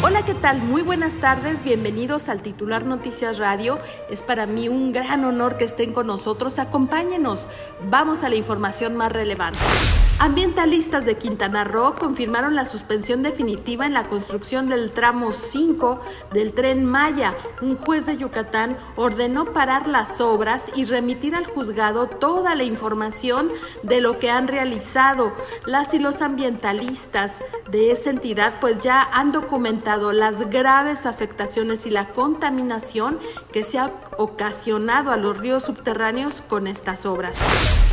Hola, ¿qué tal? Muy buenas tardes, bienvenidos al titular Noticias Radio. Es para mí un gran honor que estén con nosotros. Acompáñenos, vamos a la información más relevante. Ambientalistas de Quintana Roo confirmaron la suspensión definitiva en la construcción del tramo 5 del tren Maya. Un juez de Yucatán ordenó parar las obras y remitir al juzgado toda la información de lo que han realizado. Las y los ambientalistas de esa entidad pues ya han documentado las graves afectaciones y la contaminación que se ha ocasionado a los ríos subterráneos con estas obras.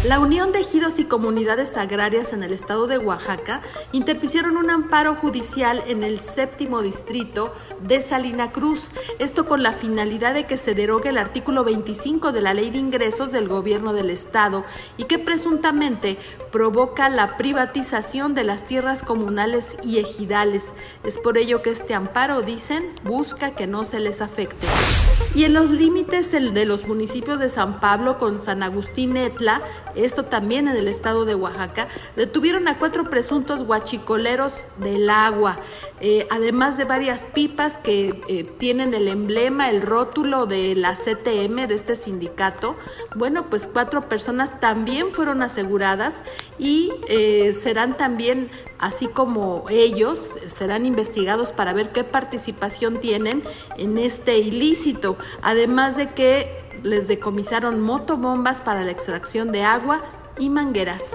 La Unión de Ejidos y Comunidades Agrarias en el estado de Oaxaca interpusieron un amparo judicial en el séptimo distrito de Salina Cruz, esto con la finalidad de que se derogue el artículo 25 de la Ley de Ingresos del Gobierno del Estado y que presuntamente provoca la privatización de las tierras comunales y ejidales. Es por ello que este amparo, dicen, busca que no se les afecte. Y en los límites de los municipios de San Pablo con San Agustín Etla, esto también en el estado de Oaxaca, detuvieron a cuatro presuntos guachicoleros del agua, eh, además de varias pipas que eh, tienen el emblema, el rótulo de la CTM, de este sindicato. Bueno, pues cuatro personas también fueron aseguradas y eh, serán también, así como ellos, serán investigados para ver qué participación tienen en este ilícito, además de que les decomisaron motobombas para la extracción de agua y mangueras.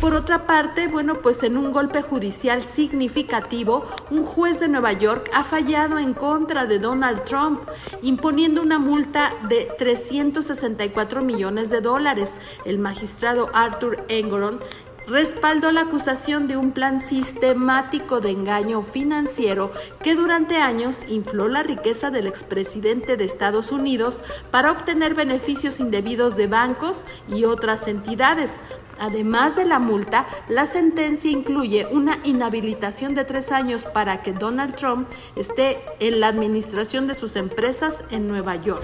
Por otra parte, bueno, pues en un golpe judicial significativo, un juez de Nueva York ha fallado en contra de Donald Trump, imponiendo una multa de 364 millones de dólares. El magistrado Arthur Engoron respaldó la acusación de un plan sistemático de engaño financiero que durante años infló la riqueza del expresidente de Estados Unidos para obtener beneficios indebidos de bancos y otras entidades, Además de la multa, la sentencia incluye una inhabilitación de tres años para que Donald Trump esté en la administración de sus empresas en Nueva York.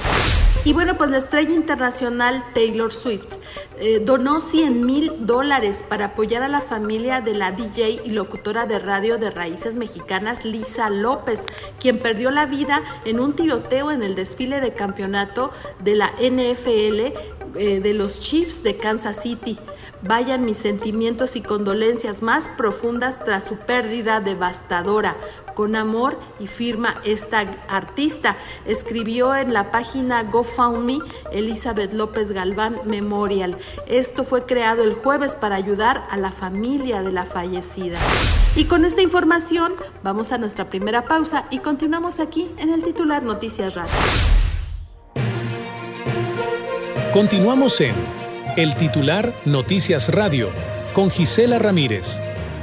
Y bueno, pues la estrella internacional Taylor Swift eh, donó 100 mil dólares para apoyar a la familia de la DJ y locutora de radio de raíces mexicanas Lisa López, quien perdió la vida en un tiroteo en el desfile de campeonato de la NFL eh, de los Chiefs de Kansas City. Vayan mis sentimientos y condolencias más profundas tras su pérdida devastadora. Con amor y firma esta artista. Escribió en la página GoFundMe Elizabeth López Galván Memorial. Esto fue creado el jueves para ayudar a la familia de la fallecida. Y con esta información vamos a nuestra primera pausa y continuamos aquí en el titular Noticias Radio. Continuamos en El titular Noticias Radio con Gisela Ramírez.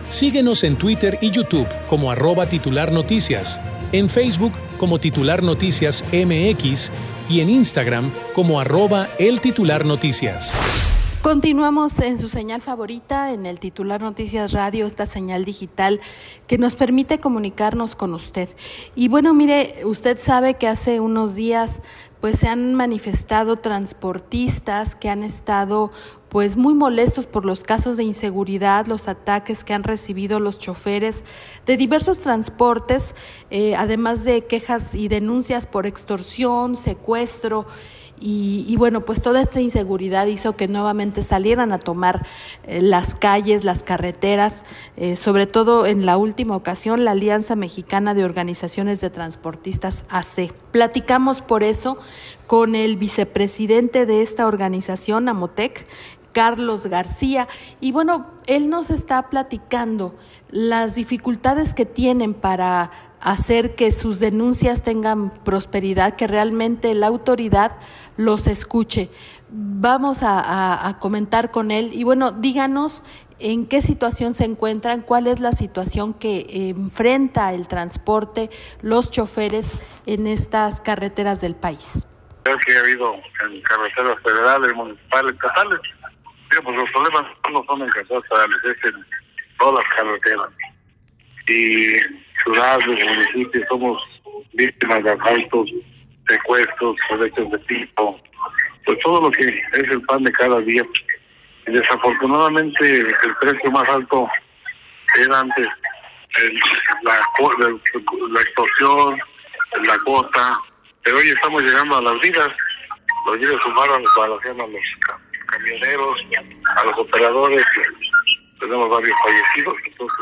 Síguenos en Twitter y YouTube como arroba titular noticias, en Facebook como titular noticias MX y en Instagram como arroba el titular noticias. Continuamos en su señal favorita, en el titular Noticias Radio, esta señal digital que nos permite comunicarnos con usted. Y bueno, mire, usted sabe que hace unos días pues se han manifestado transportistas que han estado pues muy molestos por los casos de inseguridad, los ataques que han recibido los choferes de diversos transportes, eh, además de quejas y denuncias por extorsión, secuestro y, bueno, pues toda esta inseguridad hizo que nuevamente salieran a tomar eh, las calles, las carreteras, eh, sobre todo en la última ocasión la Alianza Mexicana de Organizaciones de Transportistas AC. Platicamos por eso con el vicepresidente de esta organización, Amotec, Carlos García. Y bueno, él nos está platicando las dificultades que tienen para hacer que sus denuncias tengan prosperidad, que realmente la autoridad los escuche. Vamos a, comentar con él y bueno, díganos en qué situación se encuentran, cuál es la situación que enfrenta el transporte, los choferes en estas carreteras del país. que ha habido en carreteras federales, municipales, estatales. pues los problemas no son en carreteras es en todas las carreteras. Y ciudades, municipios, somos víctimas de asaltos, secuestros, derechos de tipo, pues todo lo que es el pan de cada día. Y desafortunadamente el precio más alto era antes la, la extorsión, la cuota, pero hoy estamos llegando a las vidas, los vidas humanos balancean a los camioneros, a los operadores, tenemos varios fallecidos, entonces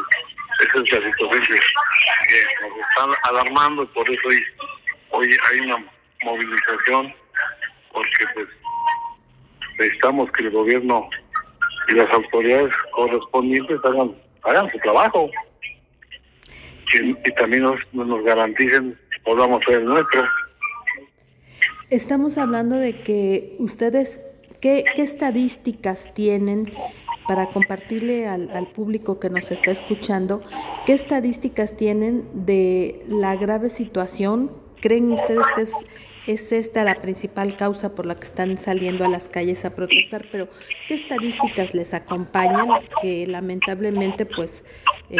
que, nos están alarmando y por eso hoy, hoy hay una movilización, porque pues necesitamos que el gobierno y las autoridades correspondientes hagan, hagan su trabajo y, también nos, nos garanticen podamos hacer el nuestro. Estamos hablando de que ustedes, ¿qué, estadísticas tienen para compartirle al, al, público que nos está escuchando, qué estadísticas tienen de la grave situación? ¿Creen ustedes que es, es esta la principal causa por la que están saliendo a las calles a protestar? Pero ¿qué estadísticas les acompañan que lamentablemente pues eh,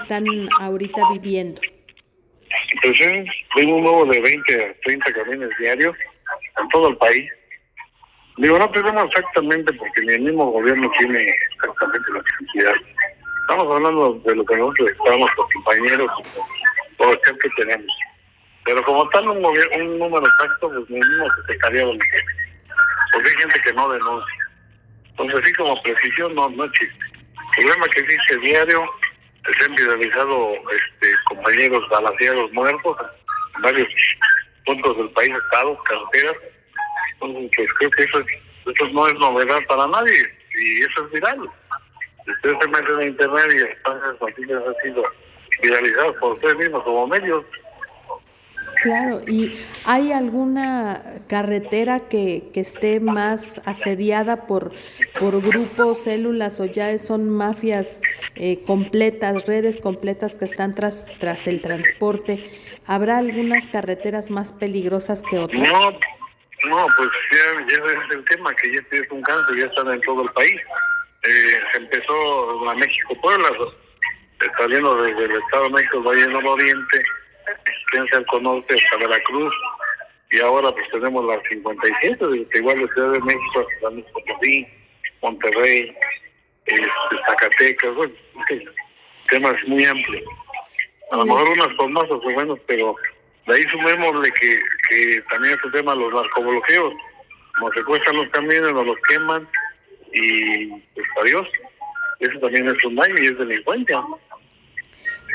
están ahorita viviendo? Pues tengo un nuevo de 20 a 30 camiones diarios en todo el país. Digo, no tenemos exactamente porque ni el mismo gobierno tiene exactamente la cantidad. Estamos hablando de lo que nosotros estamos, los compañeros, todo el que tenemos. Pero como tal, un, un número exacto, pues ni mismo secretaría lo tiene. Porque hay gente que no denuncia. Entonces, así como precisión, no, no existe. El problema que existe diario se han viralizado este, compañeros balanceados muertos en varios puntos del país, estados, carreteras. Pues creo que eso, eso no es novedad para nadie y eso es viral. Ustedes se meten en internet y están noticias han sido viralizadas por ustedes mismos como medios. Claro, ¿y hay alguna carretera que, que esté más asediada por, por grupos, células o ya son mafias eh, completas, redes completas que están tras, tras el transporte? ¿Habrá algunas carreteras más peligrosas que otras? No, no pues ya, ya es el tema, que ya es un cáncer, ya están en todo el país. Eh, se empezó la México-Puebla, saliendo desde el Estado de México, Valle del Oriente al Conorte hasta Veracruz y ahora pues tenemos la 57, igual de Ciudad de México hasta San Potosí, Monterrey, este, Zacatecas, bueno, temas muy amplios. A lo mejor unas por más o menos, pero de ahí sumémosle que, que también este tema los narcobloqueos, nos secuestran los camiones, nos los queman y pues adiós. Eso también es un daño y es delincuencia.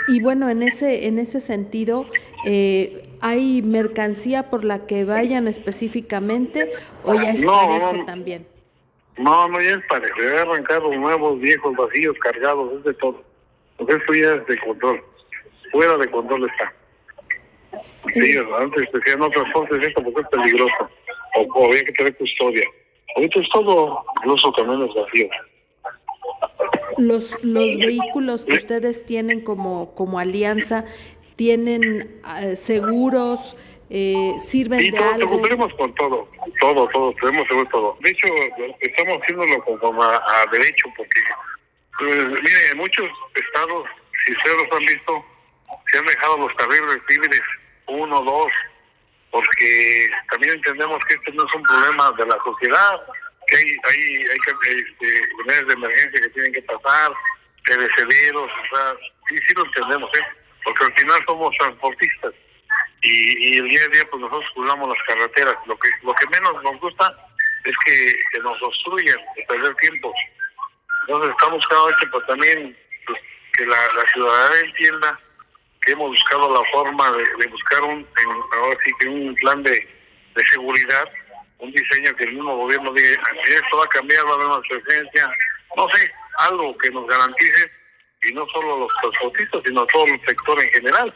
Y bueno, en ese, en ese sentido, eh, ¿hay mercancía por la que vayan específicamente o ya es parejo también? No, no, ya es parejo. Ya arrancar los nuevos, viejos, vacíos, cargados, es de todo. Porque esto ya es de control. Fuera de control está. Sí, antes decían no transportes esto porque es peligroso. O, o había que tener custodia. Ahorita es todo, incluso camiones vacíos. Los, los vehículos que ustedes tienen como, como alianza, ¿tienen eh, seguros? Eh, ¿Sirven de todo, algo? cumplimos con todo, todo, todo, tenemos seguro todo. De hecho, estamos haciéndolo como a, a derecho, porque, pues, mire, en muchos estados, si ustedes los han visto, se han dejado los carriles libres, uno, dos, porque también entendemos que este no es un problema de la sociedad, que hay, hay, hay este, de emergencia que tienen que pasar, perecederos, o sea, sí, sí lo entendemos, ¿eh? Porque al final somos transportistas y, y el día a día pues nosotros cuidamos las carreteras. Lo que lo que menos nos gusta es que, que nos obstruyan, de perder tiempo. Entonces estamos cada vez que pues, también pues, que la ciudadanía entienda que hemos buscado la forma de, buscar un, ahora sí que un plan de, de seguridad un diseño que el mismo gobierno diga, esto va a cambiar, va a haber una presencia, no sé, algo que nos garantice, y no solo los transportistas, sino todo el sector en general.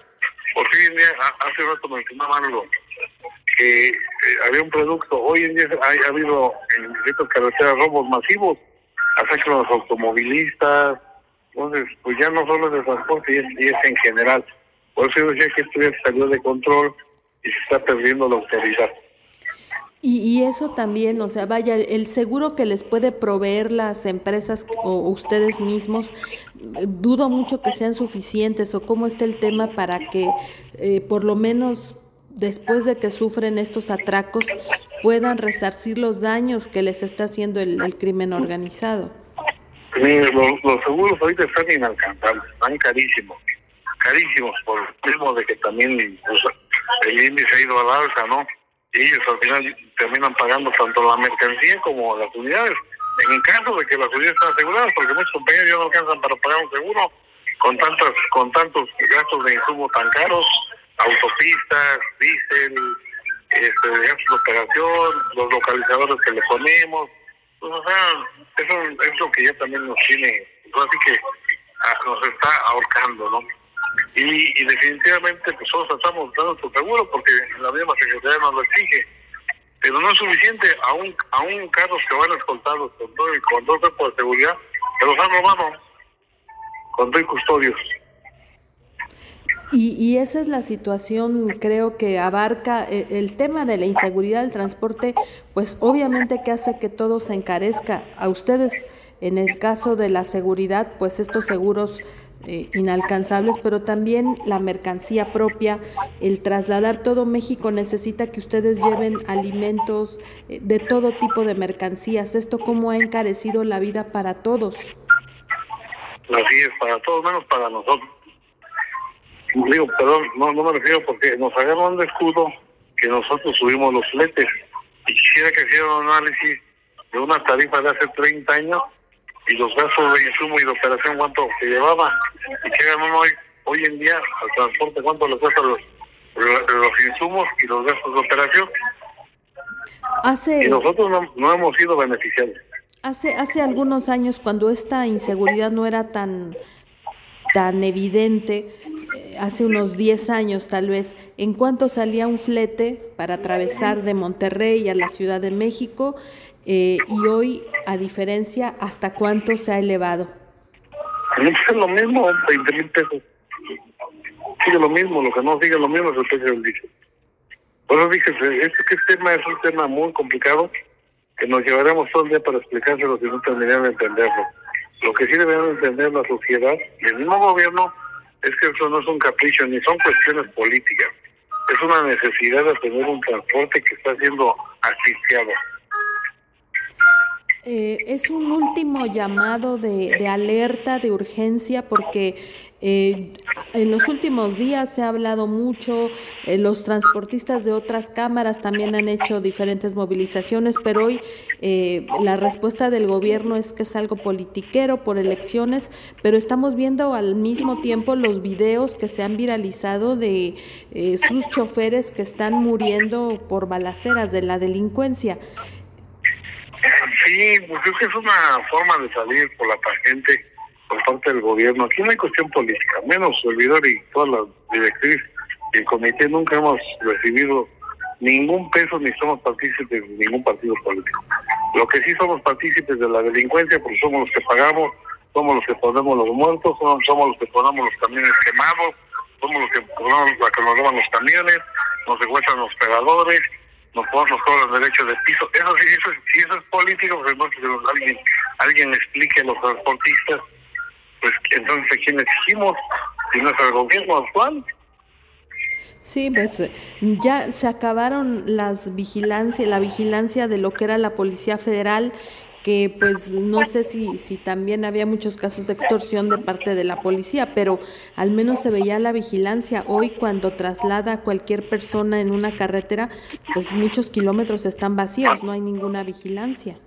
Por fin, hace rato mencionaba algo, que eh, había un producto, hoy en día ha, habido en estas carreteras robos masivos, hasta los automovilistas, entonces, pues ya no solo de transporte, y es, y en general. Por eso yo decía que esto ya salió de control y se está perdiendo la autoridad. Y, eso también, o sea, vaya, el seguro que les puede proveer las empresas o ustedes mismos, dudo mucho que sean suficientes o cómo está el tema para que eh, por lo menos después de que sufren estos atracos puedan resarcir los daños que les está haciendo el, crimen organizado. Los, seguros ahorita están inalcanzables, están carísimos, carísimos por el mismo de que también pues, el índice ha ido al alza, ¿no? Y ellos al final terminan pagando tanto la mercancía como las unidades. En caso de que las unidades están aseguradas, porque muchos compañeros ya no alcanzan para pagar un seguro con tantas con tantos gastos de insumo tan caros, autopistas, diésel, este, gastos de operación, los localizadores que le ponemos. Pues, o sea, eso es lo que ya también nos tiene, pues, así que ah, nos está ahorcando, ¿no? Y, definitivamente pues estamos dando su seguro porque la misma Secretaría nos lo exige. Pero no es suficiente, aún, aún carros que van escoltados con todo con dos de seguridad, se los han robado con dos custodios. Y, y, esa es la situación, creo que abarca el, el, tema de la inseguridad del transporte, pues obviamente que hace que todo se encarezca. A ustedes, en el caso de la seguridad, pues estos seguros eh, inalcanzables, pero también la mercancía propia, el trasladar todo México necesita que ustedes lleven alimentos eh, de todo tipo de mercancías. ¿Esto cómo ha encarecido la vida para todos? Así es, para todos, menos para nosotros. Digo, perdón, no, no me refiero porque nos agarran de escudo que nosotros subimos los fletes. Y quisiera que hicieran un análisis de una tarifa de hace 30 años y los gastos de insumo y de operación cuánto se llevaba y que hoy, hoy en día al transporte cuánto le cuesta los, los, insumos y los gastos de operación. Hace, y nosotros no, hemos sido beneficiarios. Hace, hace algunos años, cuando esta inseguridad no era tan, tan evidente, hace unos 10 años tal vez, en cuánto salía un flete para atravesar de Monterrey a la Ciudad de México, eh, y hoy, a diferencia, ¿hasta cuánto se ha elevado? Es lo mismo, 20 mil pesos. Sigue lo mismo, lo que no sigue lo mismo es el precio del diésel. Por eso este, este tema es un tema muy complicado que nos llevaremos todo el día para explicárselo si no tendrían de entenderlo. Lo que sí deberían entender la sociedad y el mismo gobierno es que eso no es un capricho ni son cuestiones políticas. Es una necesidad de tener un transporte que está siendo asfixiado. Eh, es un último llamado de, alerta, de urgencia, porque eh, en los últimos días se ha hablado mucho, eh, los transportistas de otras cámaras también han hecho diferentes movilizaciones, pero hoy la respuesta del gobierno es que es algo politiquero por elecciones, pero estamos viendo al mismo tiempo los videos que se han viralizado de sus choferes que están muriendo por balaceras de la delincuencia. Sí, pues es que es una forma de salir por la tangente por parte del gobierno. Aquí no hay cuestión política, menos servidor y todas las directrices y el comité nunca hemos recibido ningún peso ni somos partícipes de ningún partido político. Lo que sí somos partícipes de la delincuencia porque somos los que pagamos, somos los que ponemos los muertos, somos, los que ponemos los camiones quemados, somos los que ponemos los que nos roban los camiones, nos secuestran los pegadores, nos podamos todos los derechos de piso. Eso sí, eso, si eso es político, pues alguien, alguien explique a los transportistas, pues entonces a quién exigimos, si no es el gobierno actual. Sí, pues ya se acabaron las vigilancia, la vigilancia de lo que era la Policía Federal que pues no sé si, si también había muchos casos de extorsión de parte de la policía, pero al menos se veía la vigilancia. Hoy cuando traslada a cualquier persona en una carretera, pues muchos kilómetros están vacíos, no hay ninguna vigilancia.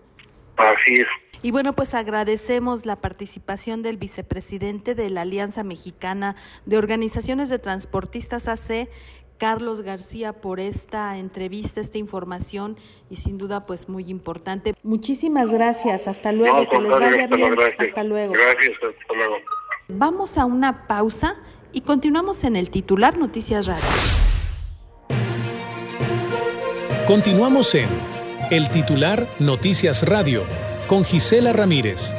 Así es. Y bueno, pues agradecemos la participación del vicepresidente de la Alianza Mexicana de Organizaciones de Transportistas AC, Carlos García por esta entrevista, esta información y sin duda pues muy importante. Muchísimas gracias, hasta luego, que les vaya bien, hasta luego. Gracias, hasta luego. Vamos a una pausa y continuamos en el titular Noticias Radio. Continuamos en el titular Noticias Radio con Gisela Ramírez.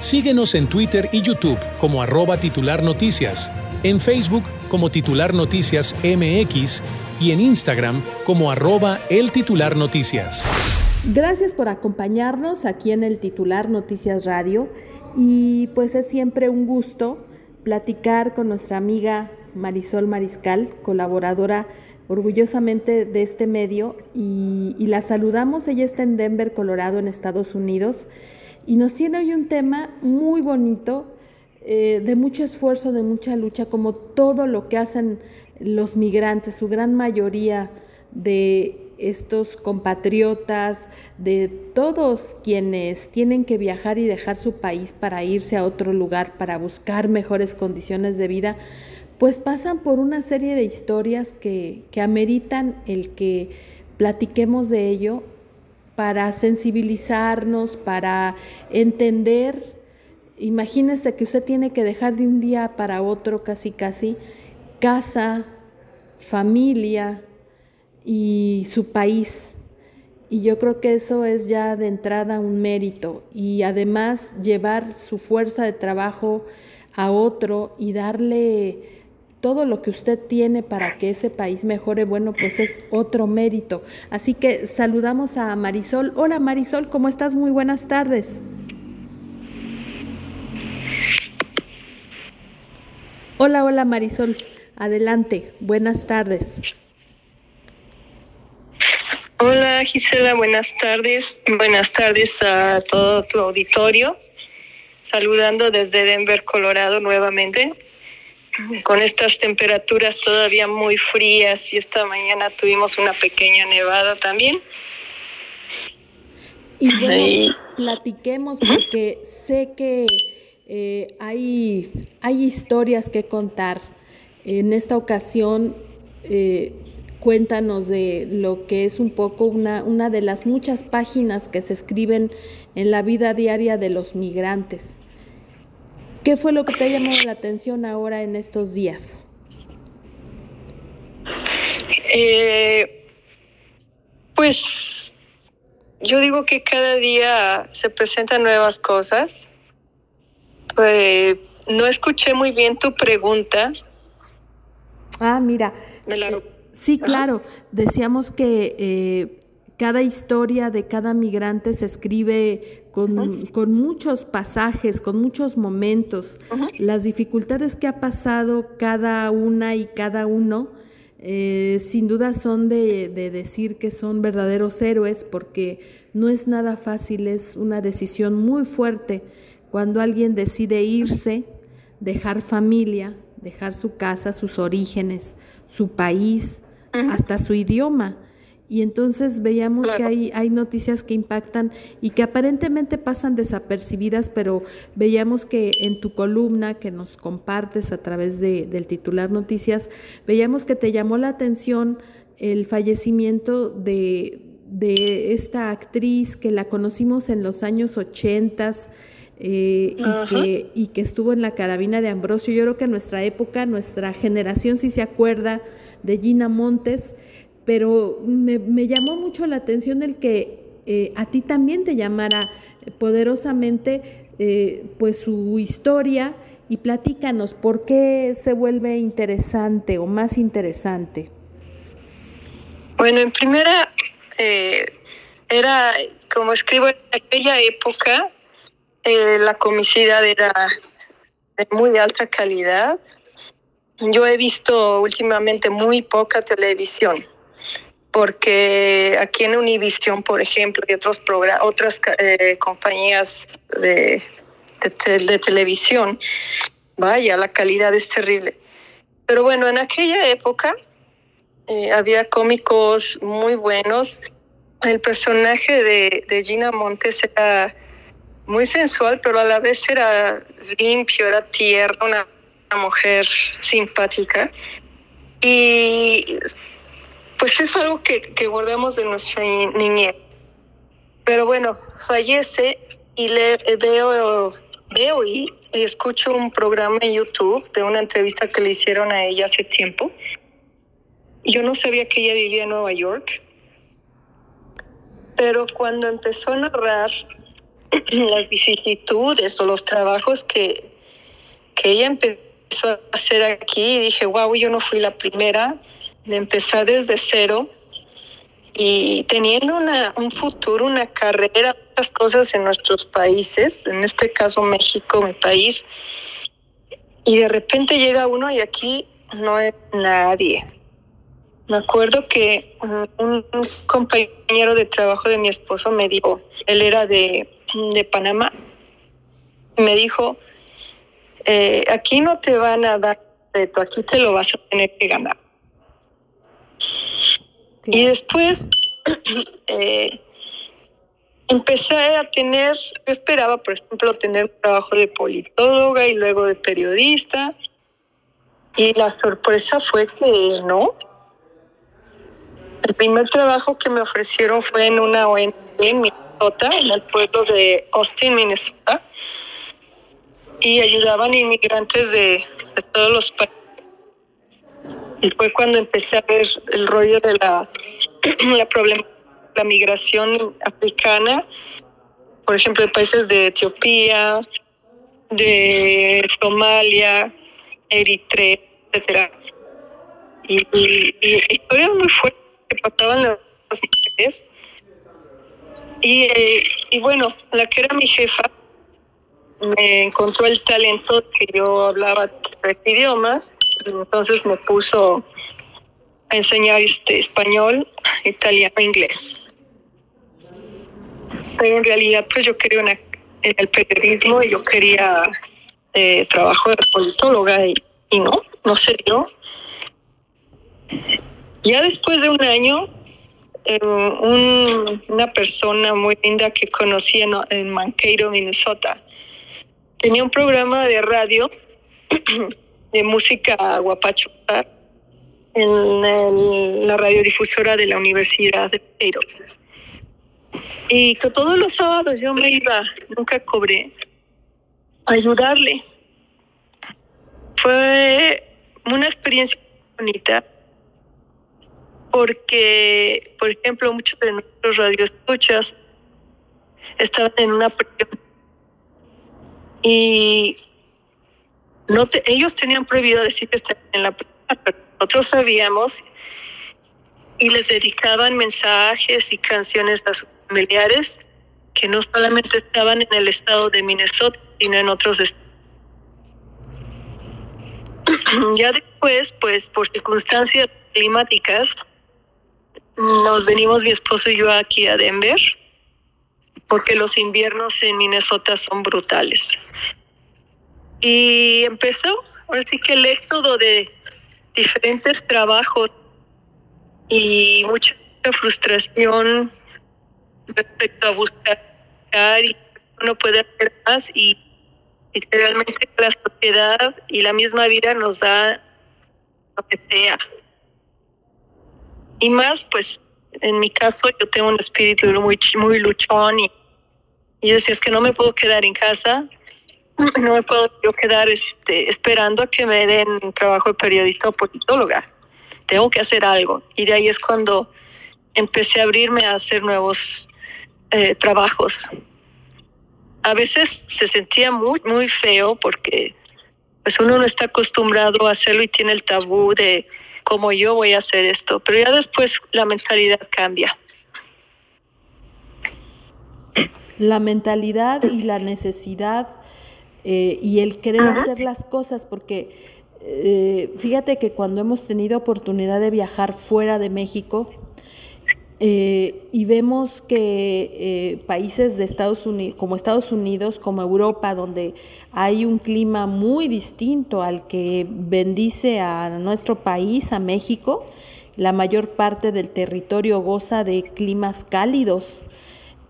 Síguenos en Twitter y YouTube como arroba titular noticias en Facebook como Titular Noticias MX y en Instagram como arroba el titular noticias. Gracias por acompañarnos aquí en el Titular Noticias Radio y pues es siempre un gusto platicar con nuestra amiga Marisol Mariscal, colaboradora orgullosamente de este medio y, la saludamos. Ella está en Denver, Colorado, en Estados Unidos y nos tiene hoy un tema muy bonito, eh, de mucho esfuerzo, de mucha lucha, como todo lo que hacen los migrantes, su gran mayoría de estos compatriotas, de todos quienes tienen que viajar y dejar su país para irse a otro lugar, para buscar mejores condiciones de vida, pues pasan por una serie de historias que, que ameritan el que platiquemos de ello para sensibilizarnos, para entender. Imagínese que usted tiene que dejar de un día para otro casi casi casa, familia, y su país. Y yo creo que eso es ya de entrada un mérito. Y además llevar su fuerza de trabajo a otro y darle todo lo que usted tiene para que ese país mejore, bueno, pues es otro mérito. Así que saludamos a Marisol. Hola Marisol, ¿cómo estás? Muy buenas tardes. Hola, hola Marisol. Adelante, buenas tardes. Hola Gisela, buenas tardes. Buenas tardes a todo tu auditorio. Saludando desde Denver, Colorado nuevamente. Con estas temperaturas todavía muy frías y esta mañana tuvimos una pequeña nevada también. Y bueno, platiquemos porque sé que eh, hay, hay historias que contar. En esta ocasión eh, cuéntanos de lo que es un poco una, una de las muchas páginas que se escriben en la vida diaria de los migrantes. ¿Qué fue lo que te ha llamado la atención ahora en estos días? Eh, pues yo digo que cada día se presentan nuevas cosas. Pues, no escuché muy bien tu pregunta. Ah, mira. Me la... Eh, Sí, claro. Decíamos que eh, cada historia de cada migrante se escribe con, con muchos pasajes, con muchos momentos. Las dificultades que ha pasado cada una y cada uno, eh, sin duda son de, de, decir que son verdaderos héroes, porque no es nada fácil, es una decisión muy fuerte cuando alguien decide irse, dejar familia, dejar su casa, sus orígenes, su país, hasta su idioma. Y entonces veíamos que hay, hay noticias que impactan y que aparentemente pasan desapercibidas, pero veíamos que en tu columna que nos compartes a través de, del titular Noticias, veíamos que te llamó la atención el fallecimiento de, de esta actriz que la conocimos en los años ochentas, eh, y, que, y que estuvo en la carabina de Ambrosio. Yo creo que en nuestra época, nuestra generación sí se acuerda de Gina Montes, pero me, llamó mucho la atención el que eh, a ti también te llamara poderosamente eh, pues su historia y platícanos por qué se vuelve interesante o más interesante. Bueno, en primera, era, como escribo, en aquella época eh, la comicidad era de muy alta calidad. Yo he visto últimamente muy poca televisión, porque aquí en Univision, por ejemplo, y otros otras eh, compañías de, de, televisión, vaya, la calidad es terrible. Pero bueno, en aquella época eh, había cómicos muy buenos. El personaje de, de Gina Montes era muy sensual, pero a la vez era limpio, era tierna, una, mujer simpática. Y pues es algo que, que guardamos de nuestra niñez. Pero bueno, fallece y le veo, veo y, escucho un programa en YouTube de una entrevista que le hicieron a ella hace tiempo. Yo no sabía que ella vivía en Nueva York, pero cuando empezó a narrar las vicisitudes o los trabajos que, que ella empezó a hacer aquí. Y dije, wow, yo no fui la primera. De empezar desde cero. Y teniendo una, un futuro, una carrera, muchas cosas en nuestros países, en este caso México, mi país, y de repente llega uno y aquí no es nadie. Me acuerdo que un, compañero de trabajo de mi esposo me dijo, él era de, de Panamá, me dijo, eh, aquí no te van a dar esto, aquí te lo vas a tener que ganar. Y después eh, empecé a tener, yo esperaba, por ejemplo, tener un trabajo de politóloga y luego de periodista. Y la sorpresa fue que no. El primer trabajo que me ofrecieron fue en una ONG en En el pueblo de Austin, Minnesota, y ayudaban inmigrantes de, todos los países y fue cuando empecé a ver el rollo de la, la, la migración africana, por ejemplo, de países de Etiopía, de Somalia, Eritrea, etcétera. Y, y, y, muy fuertes que pasaban las mujeres. Y, y bueno, la que era mi jefa me encontró el talento que yo hablaba tres idiomas entonces me puso a enseñar este español, italiano inglés. Pero en realidad pues yo quería el periodismo y yo quería eh, trabajo de politóloga y, no, no se dio. Ya después de un año, eh, una persona muy linda que conocí en, en Mankato, Minnesota, tenía un programa de radio de música guapachuca en la radiodifusora de la Universidad de Peiro. Y que todos los sábados yo me iba, nunca cobré, a ayudarle. Fue una experiencia bonita porque, por ejemplo, muchos de nuestros radioescuchas estaban en una y no ellos tenían prohibido decir que estaban en la pero nosotros sabíamos y les dedicaban mensajes y canciones a sus familiares que no solamente estaban en el estado de Minnesota, sino en otros estados. ya después, pues por circunstancias climáticas, nos venimos mi esposo y yo aquí a Denver, porque los inviernos en Minnesota son brutales. Y empezó, así que el éxodo de diferentes trabajos y mucha frustración respecto a buscar y uno puede hacer más y, y realmente la sociedad y la misma vida nos da lo que sea. Y más, pues, en mi caso, yo tengo un espíritu muy, muy luchón y, yo decía, es que no me puedo quedar en casa, no me puedo yo quedar este, esperando a que me den trabajo de periodista o politóloga. Tengo que hacer algo. Y de ahí es cuando empecé a abrirme a hacer nuevos eh, trabajos. A veces se sentía muy, muy feo porque pues uno no está acostumbrado a hacerlo y tiene el tabú de cómo yo voy a hacer esto. Pero ya después la mentalidad cambia. La mentalidad y la necesidad eh, y el querer hacer las cosas, porque eh, fíjate que cuando hemos tenido oportunidad de viajar fuera de México, eh, y vemos que países de Estados Unidos, como Estados Unidos, como Europa, donde hay un clima muy distinto al que bendice a nuestro país, a México, la mayor parte del territorio goza de climas cálidos,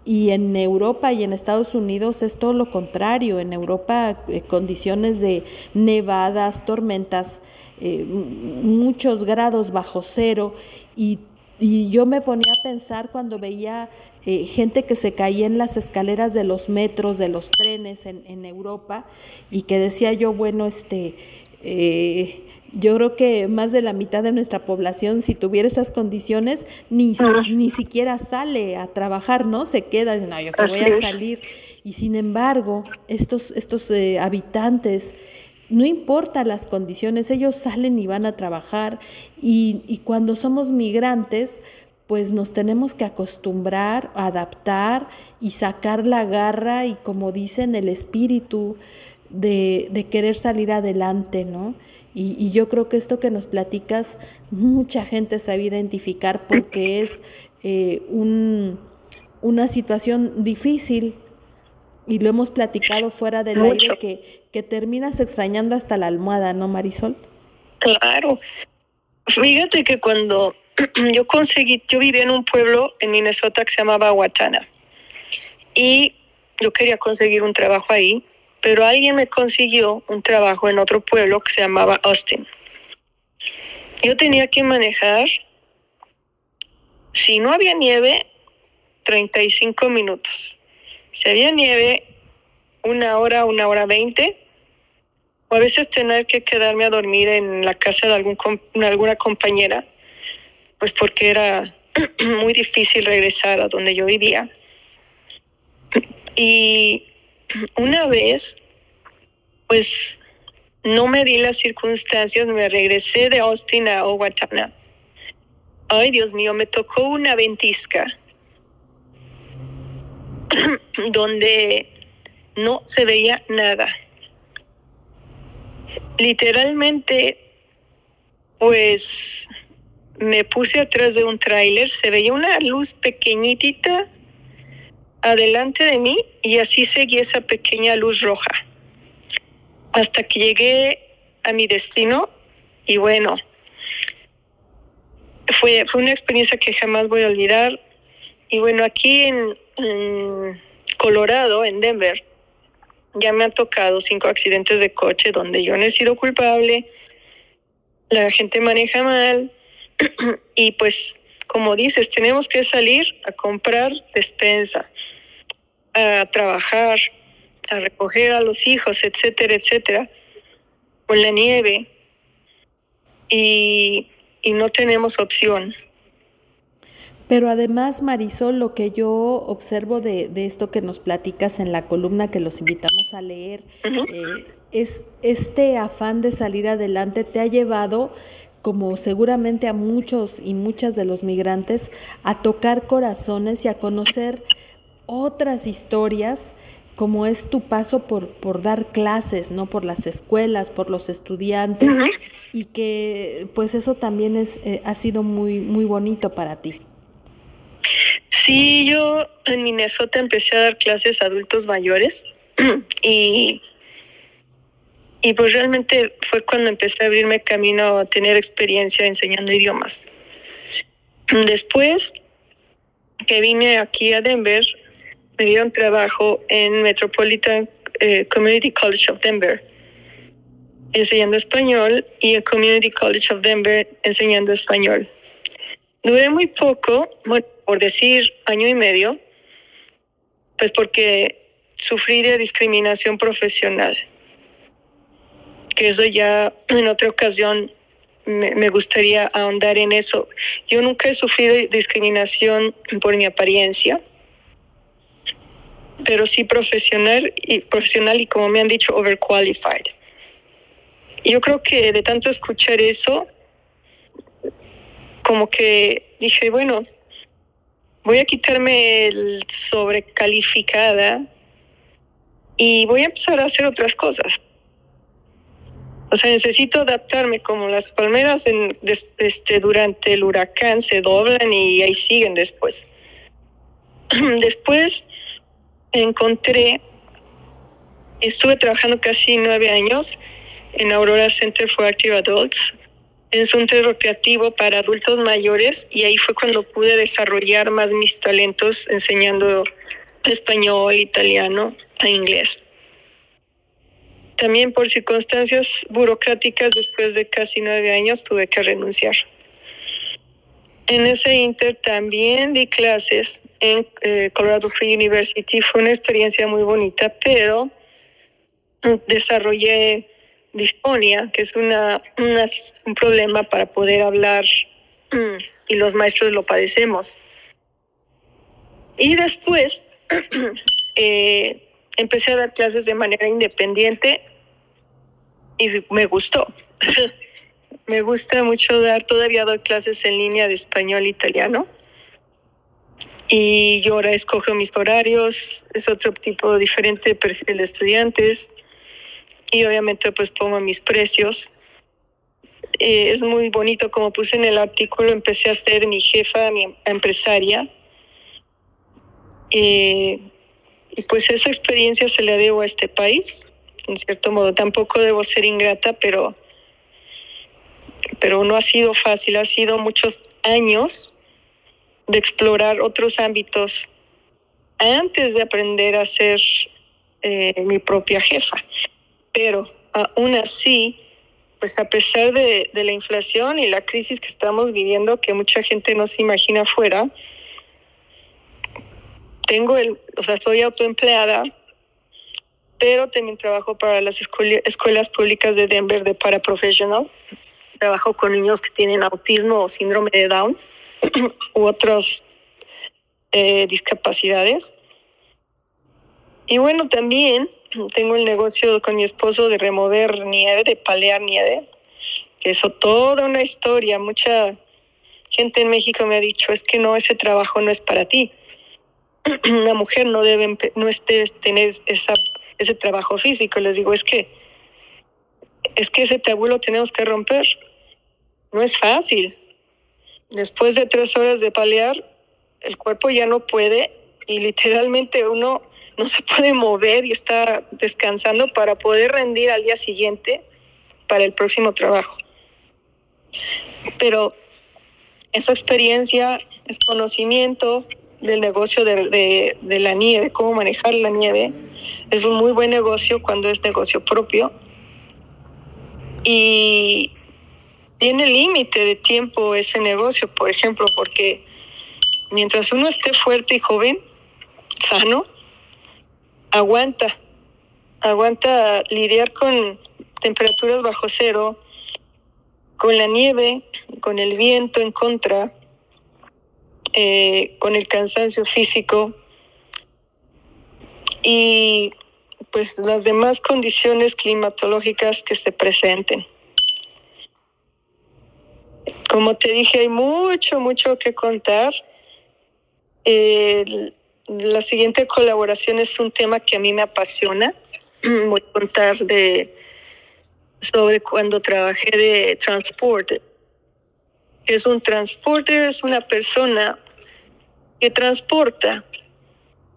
y en Europa y en Estados Unidos es todo lo contrario. En Europa eh, condiciones de nevadas, tormentas, eh, muchos grados bajo cero. Y, yo me ponía a pensar cuando veía eh, gente que se caía en las escaleras de los metros, de los trenes en, en Europa, y que decía yo, bueno, este yo creo que más de la mitad de nuestra población, si tuviera esas condiciones, ni, ni siquiera sale a trabajar, ¿no? Se queda, no, yo que voy a salir. Y sin embargo, estos, estos eh, habitantes no importa las condiciones, ellos salen y van a trabajar y, cuando somos migrantes, pues nos tenemos que acostumbrar, adaptar y sacar la garra y como dicen el espíritu de, querer salir adelante, ¿no? Y, y, yo creo que esto que nos platicas, mucha gente sabe identificar porque es eh, un, una situación difícil y lo hemos platicado fuera del aire que, que terminas extrañando hasta la almohada, ¿no, Marisol? Claro. Fíjate que cuando yo conseguí, yo vivía en un pueblo en Minnesota que se llamaba Watana y yo quería conseguir un trabajo ahí, pero alguien me consiguió un trabajo en otro pueblo que se llamaba Austin. Yo tenía que manejar, si no había nieve, 35 minutos. Si había nieve, una hora, una hora veinte, o a veces tener que quedarme a dormir en la casa de algún, alguna compañera pues porque era muy difícil regresar a donde yo vivía. Y una vez, pues no me di las circunstancias, me regresé de Austin a Owatonna. Ay, Dios mío, me tocó una ventisca donde no se veía nada. Literalmente, pues me puse atrás de un tráiler, se veía una luz pequeñitita adelante de mí y así seguí esa pequeña luz roja hasta que llegué a mi destino y bueno, fue, fue una experiencia que jamás voy a olvidar y bueno, aquí en, en Colorado, en Denver, ya me han tocado cinco accidentes de coche donde yo no he sido culpable, la gente maneja mal, y pues, como dices, tenemos que salir a comprar despensa, a trabajar, a recoger a los hijos, etcétera, etcétera, con la nieve. Y, y no tenemos opción. Pero además, Marisol, lo que yo observo de, de, esto que nos platicas en la columna que los invitamos a leer, uh -huh. eh, es este afán de salir adelante te ha llevado como seguramente a muchos y muchas de los migrantes, a tocar corazones y a conocer otras historias, como es tu paso por, por dar clases, ¿no? Por las escuelas, por los estudiantes, uh -huh. y que pues eso también es, eh, ha sido muy, muy bonito para ti. Sí, yo en Minnesota empecé a dar clases a adultos mayores y y pues realmente fue cuando empecé a abrirme camino a tener experiencia enseñando idiomas. Después que vine aquí a Denver, me dieron trabajo en Metropolitan eh, Community College of Denver, enseñando español, y en Community College of Denver enseñando español. Duré muy poco, bueno, por decir año y medio, pues porque sufrí de discriminación profesional que eso ya en otra ocasión me, gustaría ahondar en eso. Yo nunca he sufrido discriminación por mi apariencia, pero sí profesional y profesional y como me han dicho overqualified. Yo creo que de tanto escuchar eso, como que dije, bueno, voy a quitarme el sobrecalificada y voy a empezar a hacer otras cosas. O sea, necesito adaptarme como las palmeras en, este, durante el huracán se doblan y ahí siguen después. Después encontré, estuve trabajando casi nueve años en Aurora Center for Active Adults. Es un centro recreativo para adultos mayores y ahí fue cuando pude desarrollar más mis talentos enseñando español, italiano e inglés. También por circunstancias burocráticas, después de casi nueve años, tuve que renunciar. En ese inter también di clases en eh, Colorado Free University. Fue una experiencia muy bonita, pero desarrollé disfonia, que es una, un problema para poder hablar y los maestros lo padecemos. Y después eh, empecé a dar clases de manera independiente y me gustó. me gusta mucho dar, todavía doy clases en línea de español e italiano. Y yo ahora escojo mis horarios, es otro tipo diferente de perfil de estudiantes. Y obviamente pues pongo mis precios. Eh, es muy bonito, como puse en el artículo, empecé a ser mi jefa, mi empresaria. Eh, y pues esa experiencia se la debo a este país, en cierto modo. Tampoco debo ser ingrata, pero, pero no ha sido fácil, ha sido muchos años de explorar otros ámbitos antes de aprender a ser eh, mi propia jefa. Pero aún así, pues a pesar de, la inflación y la crisis que estamos viviendo, que mucha gente no se imagina afuera, tengo el, o sea, soy autoempleada, pero también trabajo para las escuelas públicas de Denver de paraprofesional. Trabajo con niños que tienen autismo o síndrome de Down u otras eh, discapacidades. Y bueno, también tengo el negocio con mi esposo de remover nieve, de palear nieve. Eso toda una historia. Mucha gente en México me ha dicho, es que no, ese trabajo no es para ti. Una mujer no debe, no debe tener esa, ese trabajo físico. Les digo, es que, es que ese tabú lo tenemos que romper. No es fácil. Después de tres horas de palear, el cuerpo ya no puede y literalmente uno no se puede mover y está descansando para poder rendir al día siguiente para el próximo trabajo. Pero esa experiencia es conocimiento del negocio de, de, la nieve, cómo manejar la nieve. Es un muy buen negocio cuando es negocio propio. Y tiene límite de tiempo ese negocio, por ejemplo, porque mientras uno esté fuerte y joven, sano, aguanta, aguanta lidiar con temperaturas bajo cero, con la nieve, con el viento en contra, eh, con el cansancio físico y pues las demás condiciones climatológicas que se presenten. Como te dije, hay mucho, mucho que contar. La siguiente colaboración es un tema que a mí me apasiona. Voy a contar de sobre cuando trabajé de transporte. Es un transporte, es una persona que transporta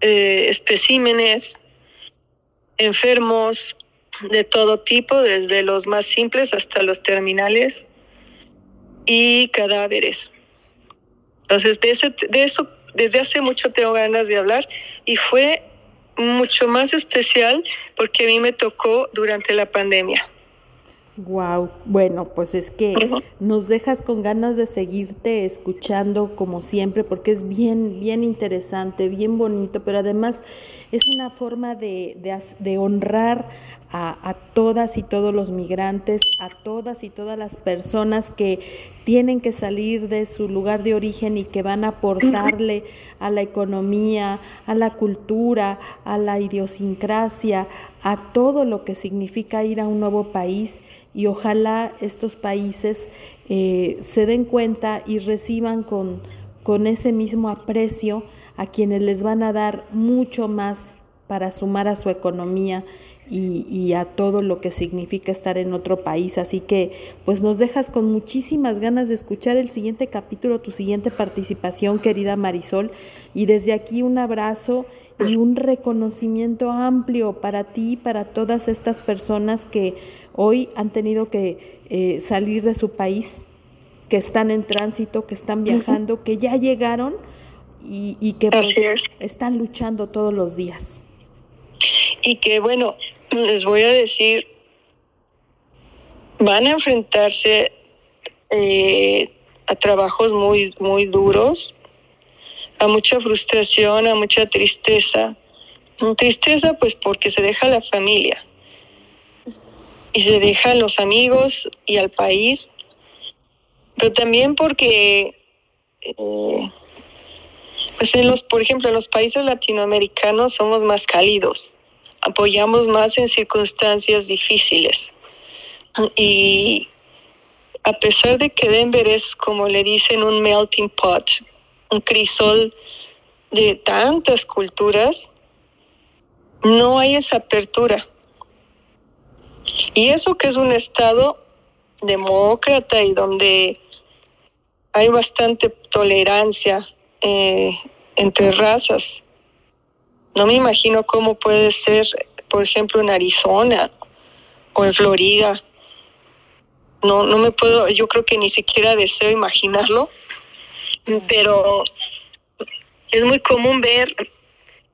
eh, especímenes enfermos de todo tipo, desde los más simples hasta los terminales y cadáveres. Entonces, de, ese, de eso desde hace mucho tengo ganas de hablar y fue mucho más especial porque a mí me tocó durante la pandemia. Wow, bueno, pues es que nos dejas con ganas de seguirte escuchando como siempre, porque es bien, bien interesante, bien bonito, pero además es una forma de, de, de honrar a, todas y todos los migrantes, a todas y todas las personas que tienen que salir de su lugar de origen y que van a aportarle a la economía, a la cultura, a la idiosincrasia, a todo lo que significa ir a un nuevo país. Y ojalá estos países eh, se den cuenta y reciban con, con ese mismo aprecio a quienes les van a dar mucho más para sumar a su economía y, a todo lo que significa estar en otro país. Así que pues nos dejas con muchísimas ganas de escuchar el siguiente capítulo, tu siguiente participación, querida Marisol. Y desde aquí un abrazo y un reconocimiento amplio para ti, para todas estas personas que hoy han tenido que eh, salir de su país, que están en tránsito, que están viajando, que ya llegaron y, que pues, están luchando todos los días. Y que bueno, les voy a decir, van a enfrentarse eh, a trabajos muy, muy duros, a mucha frustración, a mucha tristeza. Tristeza pues porque se deja la familia y se deja los amigos y al país, pero también porque, eh, pues en los, por ejemplo, en los países latinoamericanos somos más cálidos apoyamos más en circunstancias difíciles. Y a pesar de que Denver es, como le dicen, un melting pot, un crisol de tantas culturas, no hay esa apertura. Y eso que es un estado demócrata y donde hay bastante tolerancia eh, entre razas. No me imagino cómo puede ser, por ejemplo, en Arizona o en Florida. No, no me puedo, yo creo que ni siquiera deseo imaginarlo, pero es muy común ver,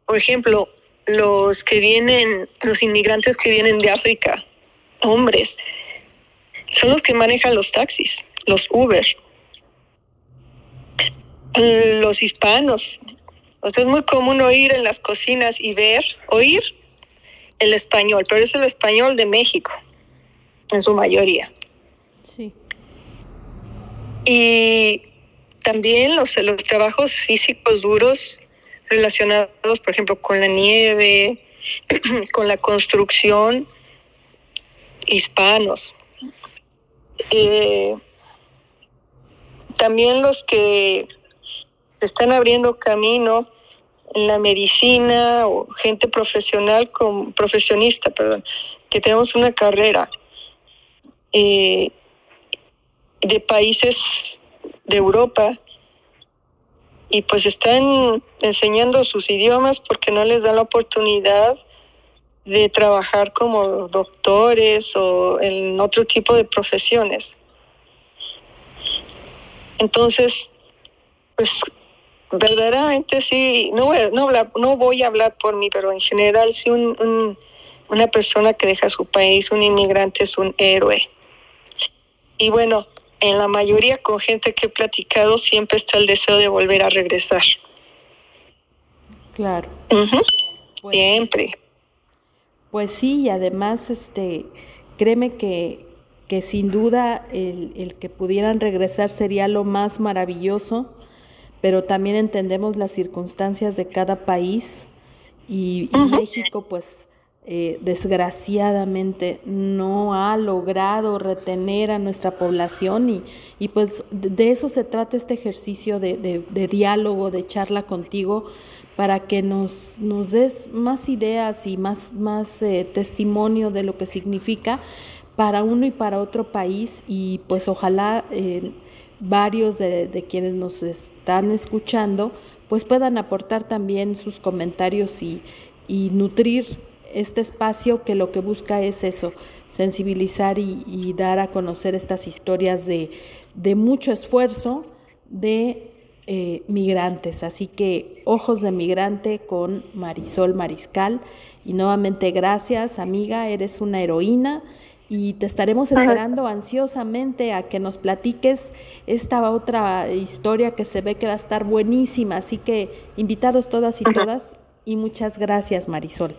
por ejemplo, los que vienen, los inmigrantes que vienen de África, hombres, son los que manejan los taxis, los Uber, los hispanos. O sea, es muy común oír en las cocinas y ver, oír el español, pero es el español de México, en su mayoría. Sí. Y también los, los trabajos físicos duros relacionados, por ejemplo, con la nieve, con la construcción, hispanos. Eh, también los que están abriendo camino la medicina o gente profesional, con, profesionista, perdón, que tenemos una carrera eh, de países de Europa y pues están enseñando sus idiomas porque no les dan la oportunidad de trabajar como doctores o en otro tipo de profesiones. Entonces, pues verdaderamente sí, no voy, a, no, no voy a hablar por mí, pero en general sí un, una persona que deja su país, un inmigrante es un héroe. Y bueno, en la mayoría con gente que he platicado siempre está el deseo de volver a regresar. Claro. Pues siempre. Pues sí, y además, este, créeme que, que sin duda el, el, que pudieran regresar sería lo más maravilloso, pero también entendemos las circunstancias de cada país y, México, pues eh, desgraciadamente no ha logrado retener a nuestra población y, y pues de eso se trata este ejercicio de, de, de diálogo, de charla contigo para que nos, nos des más ideas y más, más eh, testimonio de lo que significa para uno y para otro país y pues ojalá eh, varios de, quienes nos están escuchando pues puedan aportar también sus comentarios y, nutrir este espacio que lo que busca es eso, sensibilizar y, y dar a conocer estas historias de, de mucho esfuerzo, de eh, migrantes. Así que ojos de migrante con Marisol Mariscal. Y nuevamente gracias, amiga, eres una heroína y te estaremos esperando ansiosamente a que nos platiques esta otra historia que se ve que va a estar buenísima. Así que invitados todas y todas y muchas gracias, Marisol.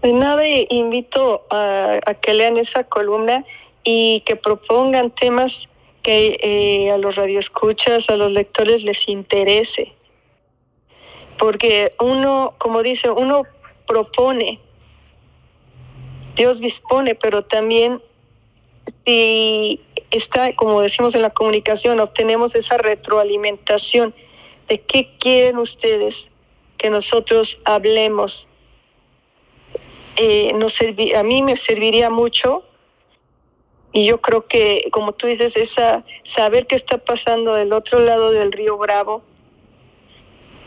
De nada, invito a, a que lean esa columna y que propongan temas que eh, a los radioescuchas, a los lectores les interese. Porque uno, como dice, uno propone, Dios dispone, pero también si está, como decimos en la comunicación, obtenemos esa retroalimentación de qué quieren ustedes que nosotros hablemos. Eh, nos a mí me serviría mucho y yo creo que, como tú dices, esa, saber qué está pasando del otro lado del río Bravo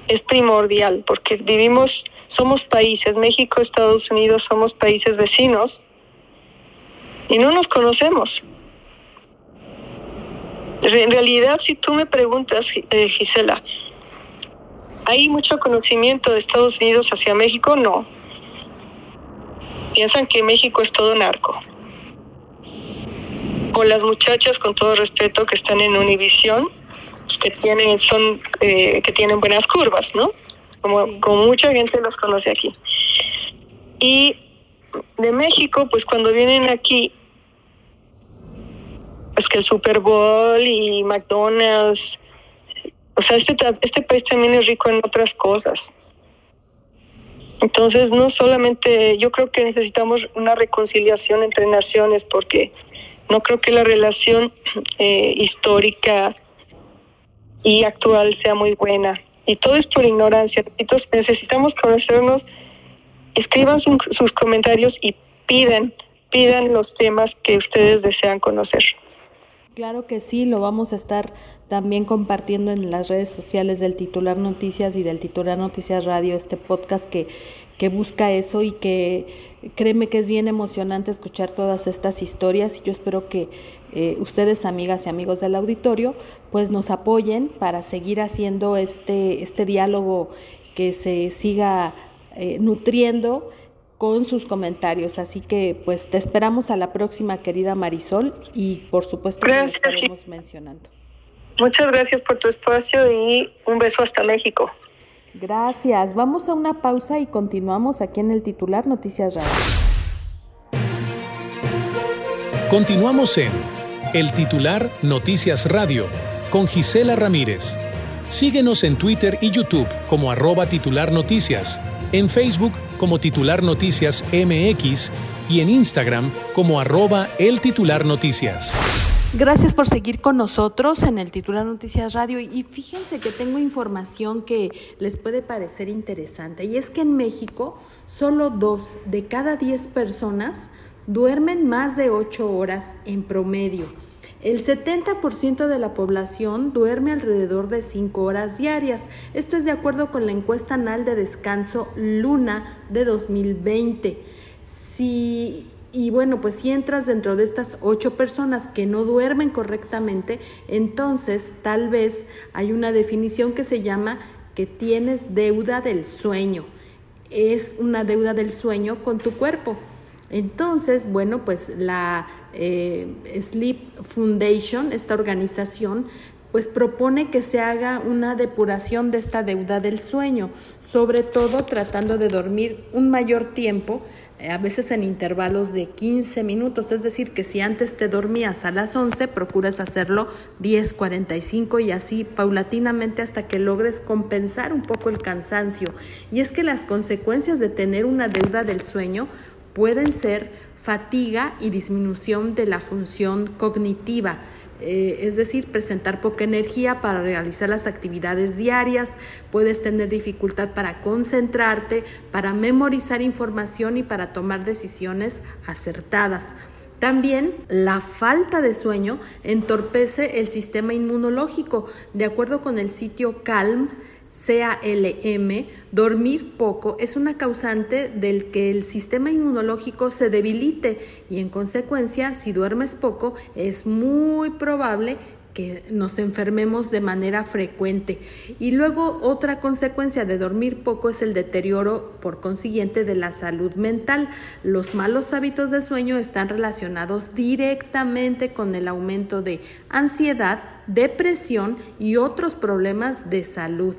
es primordial, porque vivimos, somos países, México, Estados Unidos, somos países vecinos y no nos conocemos. En realidad, si tú me preguntas, eh, Gisela, ¿hay mucho conocimiento de Estados Unidos hacia México? No. Piensan que México es todo narco o las muchachas, con todo respeto, que están en Univisión, pues, que tienen, son, eh, que tienen buenas curvas, ¿no? Como, como mucha gente los conoce aquí. Y de México, pues cuando vienen aquí, pues que el Super Bowl y McDonald's, o sea, este, este país también es rico en otras cosas. Entonces, no solamente, yo creo que necesitamos una reconciliación entre naciones porque no creo que la relación eh, histórica y actual sea muy buena. Y todo es por ignorancia. Entonces necesitamos conocernos, escriban sus comentarios y piden, pidan los temas que ustedes desean conocer. Claro que sí, lo vamos a estar también compartiendo en las redes sociales del titular Noticias y del titular Noticias Radio, este podcast que, que busca eso y que créeme que es bien emocionante escuchar todas estas historias y yo espero que eh, ustedes, amigas y amigos del auditorio, pues nos apoyen para seguir haciendo este, este diálogo que se siga eh, nutriendo con sus comentarios. Así que pues te esperamos a la próxima, querida Marisol, y por supuesto que lo estaremos mencionando. Muchas gracias por tu espacio y un beso hasta México. Gracias. Vamos a una pausa y continuamos aquí en el titular Noticias Radio. Continuamos en el titular Noticias Radio con Gisela Ramírez. Síguenos en Twitter y YouTube como arroba titular noticias, en Facebook como titular noticias MX y en Instagram como arroba el titular noticias. Gracias por seguir con nosotros en el titular Noticias Radio y fíjense que tengo información que les puede parecer interesante y es que en México solo dos de cada diez personas duermen más de ocho horas en promedio. El 70% de la población duerme alrededor de cinco horas diarias. Esto es de acuerdo con la encuesta anual de descanso Luna de 2020. Si y bueno, pues si entras dentro de estas ocho personas que no duermen correctamente, entonces tal vez hay una definición que se llama que tienes deuda del sueño. Es una deuda del sueño con tu cuerpo. Entonces, bueno, pues la eh, Sleep Foundation, esta organización, pues propone que se haga una depuración de esta deuda del sueño, sobre todo tratando de dormir un mayor tiempo a veces en intervalos de 15 minutos, es decir, que si antes te dormías a las 11, procuras hacerlo 10, 45 y así paulatinamente hasta que logres compensar un poco el cansancio. Y es que las consecuencias de tener una deuda del sueño pueden ser fatiga y disminución de la función cognitiva eh, es decir, presentar poca energía para realizar las actividades diarias, puedes tener dificultad para concentrarte, para memorizar información y para tomar decisiones acertadas. También la falta de sueño entorpece el sistema inmunológico. De acuerdo con el sitio Calm, CALM, dormir poco es una causante del que el sistema inmunológico se debilite y en consecuencia, si duermes poco, es muy probable que nos enfermemos de manera frecuente. Y luego otra consecuencia de dormir poco es el deterioro por consiguiente de la salud mental. Los malos hábitos de sueño están relacionados directamente con el aumento de ansiedad, depresión y otros problemas de salud.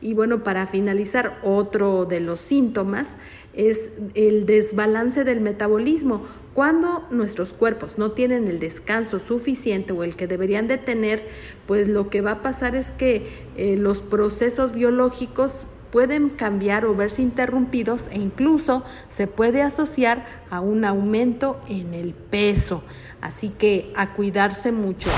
Y bueno, para finalizar, otro de los síntomas es el desbalance del metabolismo. Cuando nuestros cuerpos no tienen el descanso suficiente o el que deberían de tener, pues lo que va a pasar es que eh, los procesos biológicos pueden cambiar o verse interrumpidos e incluso se puede asociar a un aumento en el peso. Así que a cuidarse mucho.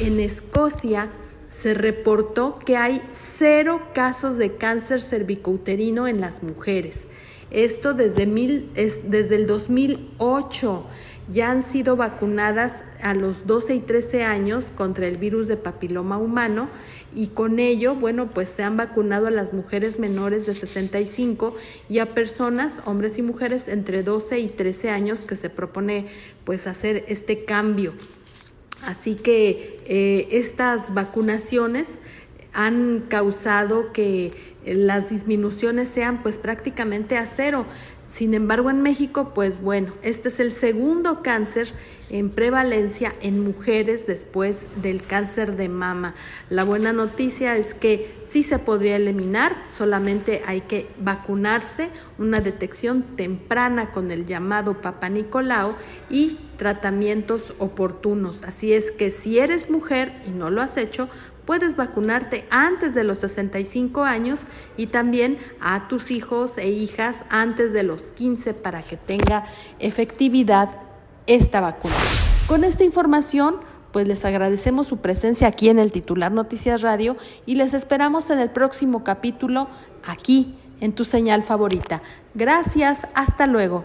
En Escocia se reportó que hay cero casos de cáncer cervicouterino en las mujeres. Esto desde, mil, es, desde el 2008 ya han sido vacunadas a los 12 y 13 años contra el virus de papiloma humano y con ello, bueno, pues se han vacunado a las mujeres menores de 65 y a personas, hombres y mujeres entre 12 y 13 años que se propone pues hacer este cambio. Así que eh, estas vacunaciones han causado que las disminuciones sean pues prácticamente a cero. Sin embargo, en México, pues bueno, este es el segundo cáncer en prevalencia en mujeres después del cáncer de mama. La buena noticia es que sí se podría eliminar, solamente hay que vacunarse, una detección temprana con el llamado Papa Nicolau y tratamientos oportunos. Así es que si eres mujer y no lo has hecho, puedes vacunarte antes de los 65 años y también a tus hijos e hijas antes de los 15 para que tenga efectividad esta vacuna. Con esta información, pues les agradecemos su presencia aquí en el titular Noticias Radio y les esperamos en el próximo capítulo aquí en tu señal favorita. Gracias, hasta luego.